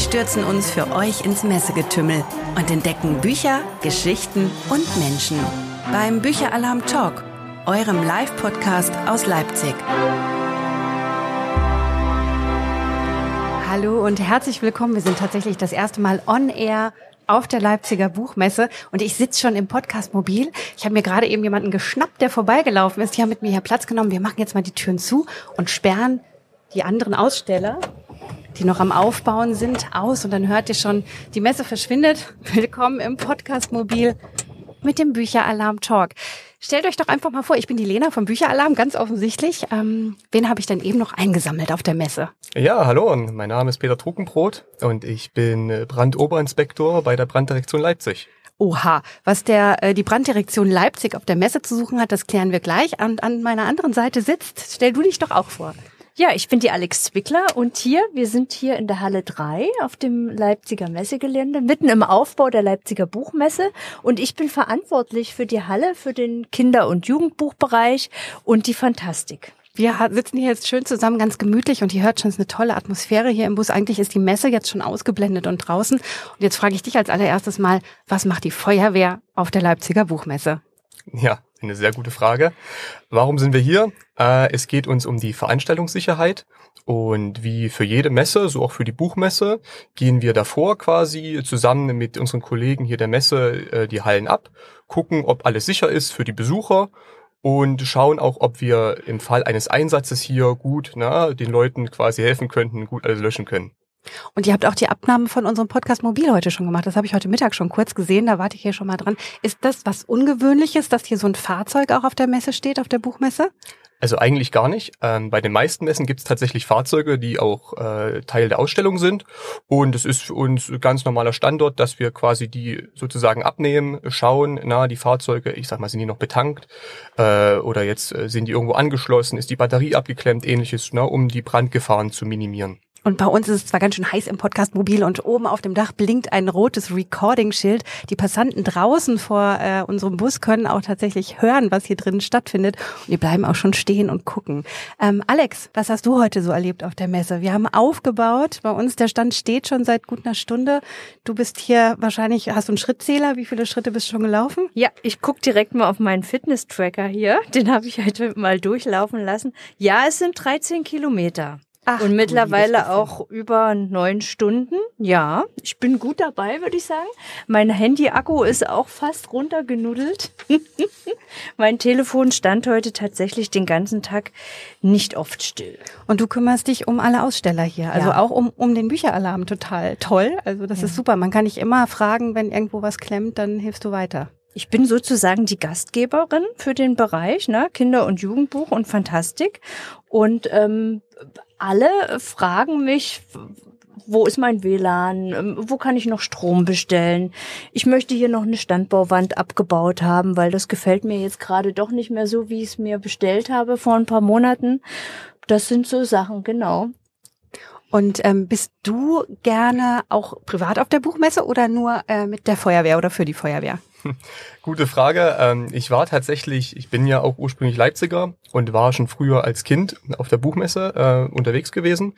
stürzen uns für euch ins Messegetümmel und entdecken Bücher, Geschichten und Menschen. Beim Bücheralarm Talk, eurem Live-Podcast aus Leipzig. Hallo und herzlich willkommen. Wir sind tatsächlich das erste Mal on air auf der Leipziger Buchmesse und ich sitze schon im Podcast Mobil. Ich habe mir gerade eben jemanden geschnappt, der vorbeigelaufen ist. Die haben mit mir hier Platz genommen. Wir machen jetzt mal die Türen zu und sperren die anderen Aussteller, die noch am Aufbauen sind, aus. Und dann hört ihr schon, die Messe verschwindet. Willkommen im Podcast Mobil mit dem Bücheralarm Talk. Stellt euch doch einfach mal vor, ich bin die Lena vom Bücheralarm, ganz offensichtlich. Ähm, wen habe ich denn eben noch eingesammelt auf der Messe? Ja, hallo, mein Name ist Peter Truckenbrot und ich bin äh, Brandoberinspektor bei der Branddirektion Leipzig. Oha, was der äh, die Branddirektion Leipzig auf der Messe zu suchen hat, das klären wir gleich. Und an meiner anderen Seite sitzt, stell du dich doch auch vor. Ja, ich bin die Alex Zwickler und hier, wir sind hier in der Halle 3 auf dem Leipziger Messegelände, mitten im Aufbau der Leipziger Buchmesse und ich bin verantwortlich für die Halle, für den Kinder- und Jugendbuchbereich und die Fantastik. Wir sitzen hier jetzt schön zusammen, ganz gemütlich und ihr hört schon, es ist eine tolle Atmosphäre hier im Bus. Eigentlich ist die Messe jetzt schon ausgeblendet und draußen. Und jetzt frage ich dich als allererstes mal, was macht die Feuerwehr auf der Leipziger Buchmesse? Ja, eine sehr gute Frage. Warum sind wir hier? Äh, es geht uns um die Veranstaltungssicherheit und wie für jede Messe, so auch für die Buchmesse, gehen wir davor quasi zusammen mit unseren Kollegen hier der Messe äh, die Hallen ab, gucken, ob alles sicher ist für die Besucher und schauen auch, ob wir im Fall eines Einsatzes hier gut na, den Leuten quasi helfen könnten, gut alles löschen können. Und ihr habt auch die Abnahme von unserem Podcast Mobil heute schon gemacht. Das habe ich heute Mittag schon kurz gesehen. Da warte ich hier schon mal dran. Ist das was Ungewöhnliches, dass hier so ein Fahrzeug auch auf der Messe steht, auf der Buchmesse? Also eigentlich gar nicht. Ähm, bei den meisten Messen gibt es tatsächlich Fahrzeuge, die auch äh, Teil der Ausstellung sind. Und es ist für uns ganz normaler Standort, dass wir quasi die sozusagen abnehmen, schauen, na, die Fahrzeuge, ich sag mal, sind die noch betankt äh, oder jetzt äh, sind die irgendwo angeschlossen, ist die Batterie abgeklemmt, ähnliches, na, um die Brandgefahren zu minimieren. Und bei uns ist es zwar ganz schön heiß im Podcast mobil und oben auf dem Dach blinkt ein rotes Recording-Schild. Die Passanten draußen vor äh, unserem Bus können auch tatsächlich hören, was hier drin stattfindet. Und die bleiben auch schon stehen und gucken. Ähm, Alex, was hast du heute so erlebt auf der Messe? Wir haben aufgebaut. Bei uns der Stand steht schon seit gut einer Stunde. Du bist hier wahrscheinlich, hast du einen Schrittzähler? Wie viele Schritte bist du schon gelaufen? Ja, ich guck direkt mal auf meinen Fitness-Tracker hier. Den habe ich heute mal durchlaufen lassen. Ja, es sind 13 Kilometer. Ach, und mittlerweile auch über neun Stunden. Ja, ich bin gut dabei, würde ich sagen. Mein Handy-Akku ist auch fast runtergenudelt. mein Telefon stand heute tatsächlich den ganzen Tag nicht oft still. Und du kümmerst dich um alle Aussteller hier, also ja. auch um, um den Bücheralarm total toll. Also das ja. ist super. Man kann dich immer fragen, wenn irgendwo was klemmt, dann hilfst du weiter. Ich bin sozusagen die Gastgeberin für den Bereich ne? Kinder- und Jugendbuch und Fantastik. Und ähm, alle fragen mich, wo ist mein WLAN, ähm, wo kann ich noch Strom bestellen. Ich möchte hier noch eine Standbauwand abgebaut haben, weil das gefällt mir jetzt gerade doch nicht mehr so, wie ich es mir bestellt habe vor ein paar Monaten. Das sind so Sachen, genau. Und ähm, bist du gerne auch privat auf der Buchmesse oder nur äh, mit der Feuerwehr oder für die Feuerwehr? Gute Frage. Ähm, ich war tatsächlich, ich bin ja auch ursprünglich Leipziger und war schon früher als Kind auf der Buchmesse äh, unterwegs gewesen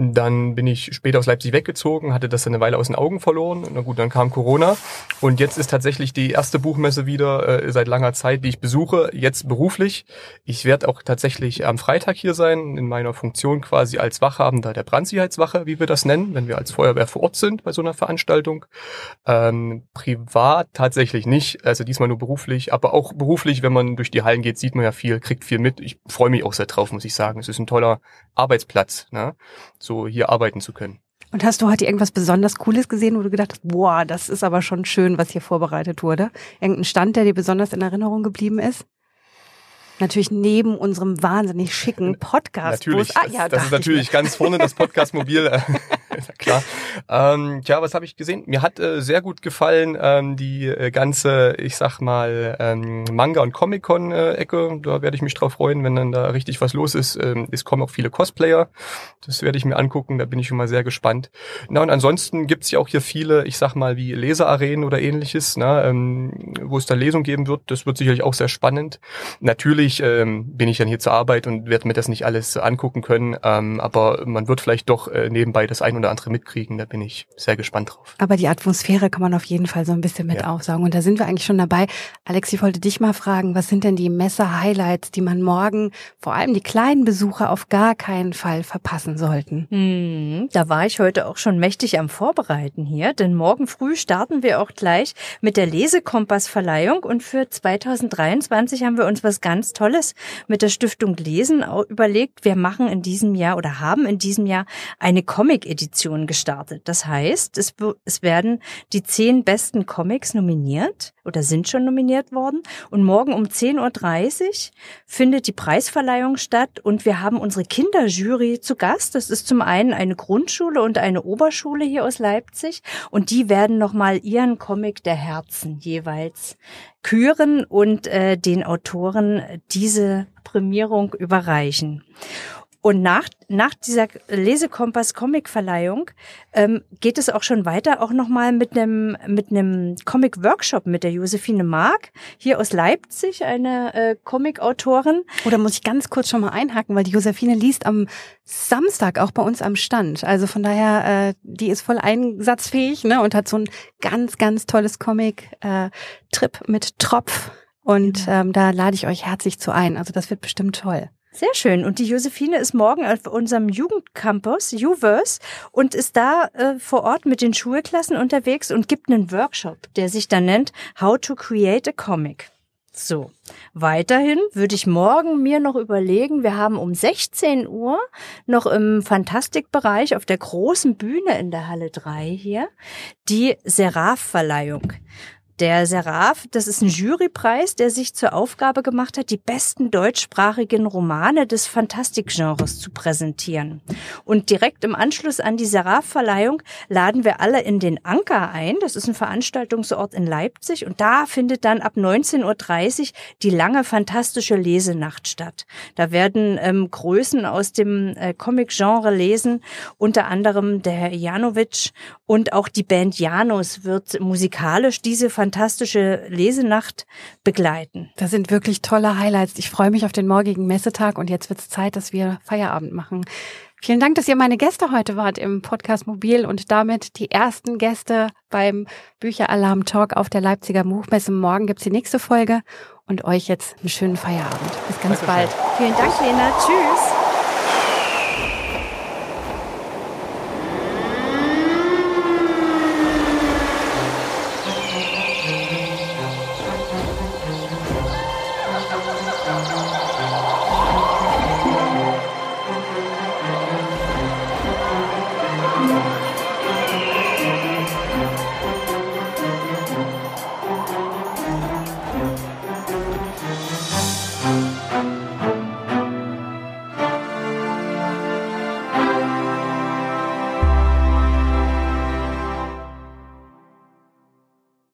dann bin ich später aus Leipzig weggezogen, hatte das eine Weile aus den Augen verloren. Na gut, dann kam Corona. Und jetzt ist tatsächlich die erste Buchmesse wieder äh, seit langer Zeit, die ich besuche, jetzt beruflich. Ich werde auch tatsächlich am Freitag hier sein, in meiner Funktion quasi als Wachhabender der Brandsicherheitswache, wie wir das nennen, wenn wir als Feuerwehr vor Ort sind bei so einer Veranstaltung. Ähm, privat tatsächlich nicht, also diesmal nur beruflich, aber auch beruflich, wenn man durch die Hallen geht, sieht man ja viel, kriegt viel mit. Ich freue mich auch sehr drauf, muss ich sagen. Es ist ein toller Arbeitsplatz. Ne? so hier arbeiten zu können. Und hast du heute irgendwas besonders Cooles gesehen, wo du gedacht hast, boah, das ist aber schon schön, was hier vorbereitet wurde? Irgendein Stand, der dir besonders in Erinnerung geblieben ist? Natürlich neben unserem wahnsinnig schicken Podcast. Natürlich, ah, ja, das, das ist natürlich ganz vorne das Podcast-Mobil. klar. Ähm, tja, was habe ich gesehen? Mir hat äh, sehr gut gefallen ähm, die äh, ganze, ich sag mal, ähm, Manga- und Comic-Con-Ecke. da werde ich mich drauf freuen, wenn dann da richtig was los ist. Ähm, es kommen auch viele Cosplayer. Das werde ich mir angucken, da bin ich schon mal sehr gespannt. Na und ansonsten gibt's ja auch hier viele, ich sag mal, wie Leserarenen oder ähnliches, na, ähm, wo es da Lesung geben wird. Das wird sicherlich auch sehr spannend. Natürlich ähm, bin ich dann hier zur Arbeit und werde mir das nicht alles angucken können, ähm, aber man wird vielleicht doch äh, nebenbei das ein oder oder andere mitkriegen. Da bin ich sehr gespannt drauf. Aber die Atmosphäre kann man auf jeden Fall so ein bisschen mit ja. aufsaugen. Und da sind wir eigentlich schon dabei. Alex, ich wollte dich mal fragen, was sind denn die Messe-Highlights, die man morgen, vor allem die kleinen Besucher, auf gar keinen Fall verpassen sollten? Hm, da war ich heute auch schon mächtig am Vorbereiten hier, denn morgen früh starten wir auch gleich mit der Lesekompassverleihung und für 2023 haben wir uns was ganz Tolles mit der Stiftung Lesen überlegt. Wir machen in diesem Jahr oder haben in diesem Jahr eine Comic-Edition gestartet. Das heißt, es, es werden die zehn besten Comics nominiert oder sind schon nominiert worden. Und morgen um 10.30 Uhr findet die Preisverleihung statt und wir haben unsere Kinderjury zu Gast. Das ist zum einen eine Grundschule und eine Oberschule hier aus Leipzig und die werden nochmal ihren Comic der Herzen jeweils küren und äh, den Autoren diese Prämierung überreichen. Und nach, nach dieser Lesekompass-Comic-Verleihung ähm, geht es auch schon weiter, auch nochmal mit einem mit einem Comic-Workshop mit der Josephine Mark, hier aus Leipzig, eine äh, Comic-Autorin. Oder muss ich ganz kurz schon mal einhaken, weil die Josephine liest am Samstag auch bei uns am Stand. Also von daher, äh, die ist voll einsatzfähig ne, und hat so ein ganz, ganz tolles Comic-Trip äh, mit Tropf. Und genau. ähm, da lade ich euch herzlich zu ein. Also das wird bestimmt toll. Sehr schön. Und die Josephine ist morgen auf unserem Jugendcampus, Juverse, und ist da äh, vor Ort mit den Schulklassen unterwegs und gibt einen Workshop, der sich dann nennt How to Create a Comic. So, weiterhin würde ich morgen mir noch überlegen, wir haben um 16 Uhr noch im Fantastikbereich auf der großen Bühne in der Halle 3 hier die Seraph-Verleihung. Der Seraph, das ist ein Jurypreis, der sich zur Aufgabe gemacht hat, die besten deutschsprachigen Romane des Fantastikgenres zu präsentieren. Und direkt im Anschluss an die Seraph-Verleihung laden wir alle in den Anker ein. Das ist ein Veranstaltungsort in Leipzig. Und da findet dann ab 19.30 Uhr die lange fantastische Lesenacht statt. Da werden ähm, Größen aus dem äh, Comic-Genre lesen, unter anderem der Herr Janowitsch und auch die Band Janus wird musikalisch diese fantastische Lesenacht begleiten. Das sind wirklich tolle Highlights. Ich freue mich auf den morgigen Messetag und jetzt wird es Zeit, dass wir Feierabend machen. Vielen Dank, dass ihr meine Gäste heute wart im Podcast Mobil und damit die ersten Gäste beim Bücheralarm Talk auf der Leipziger Buchmesse. Morgen gibt's die nächste Folge und euch jetzt einen schönen Feierabend. Bis ganz Dankeschön. bald. Vielen Dank, Lena. Tschüss.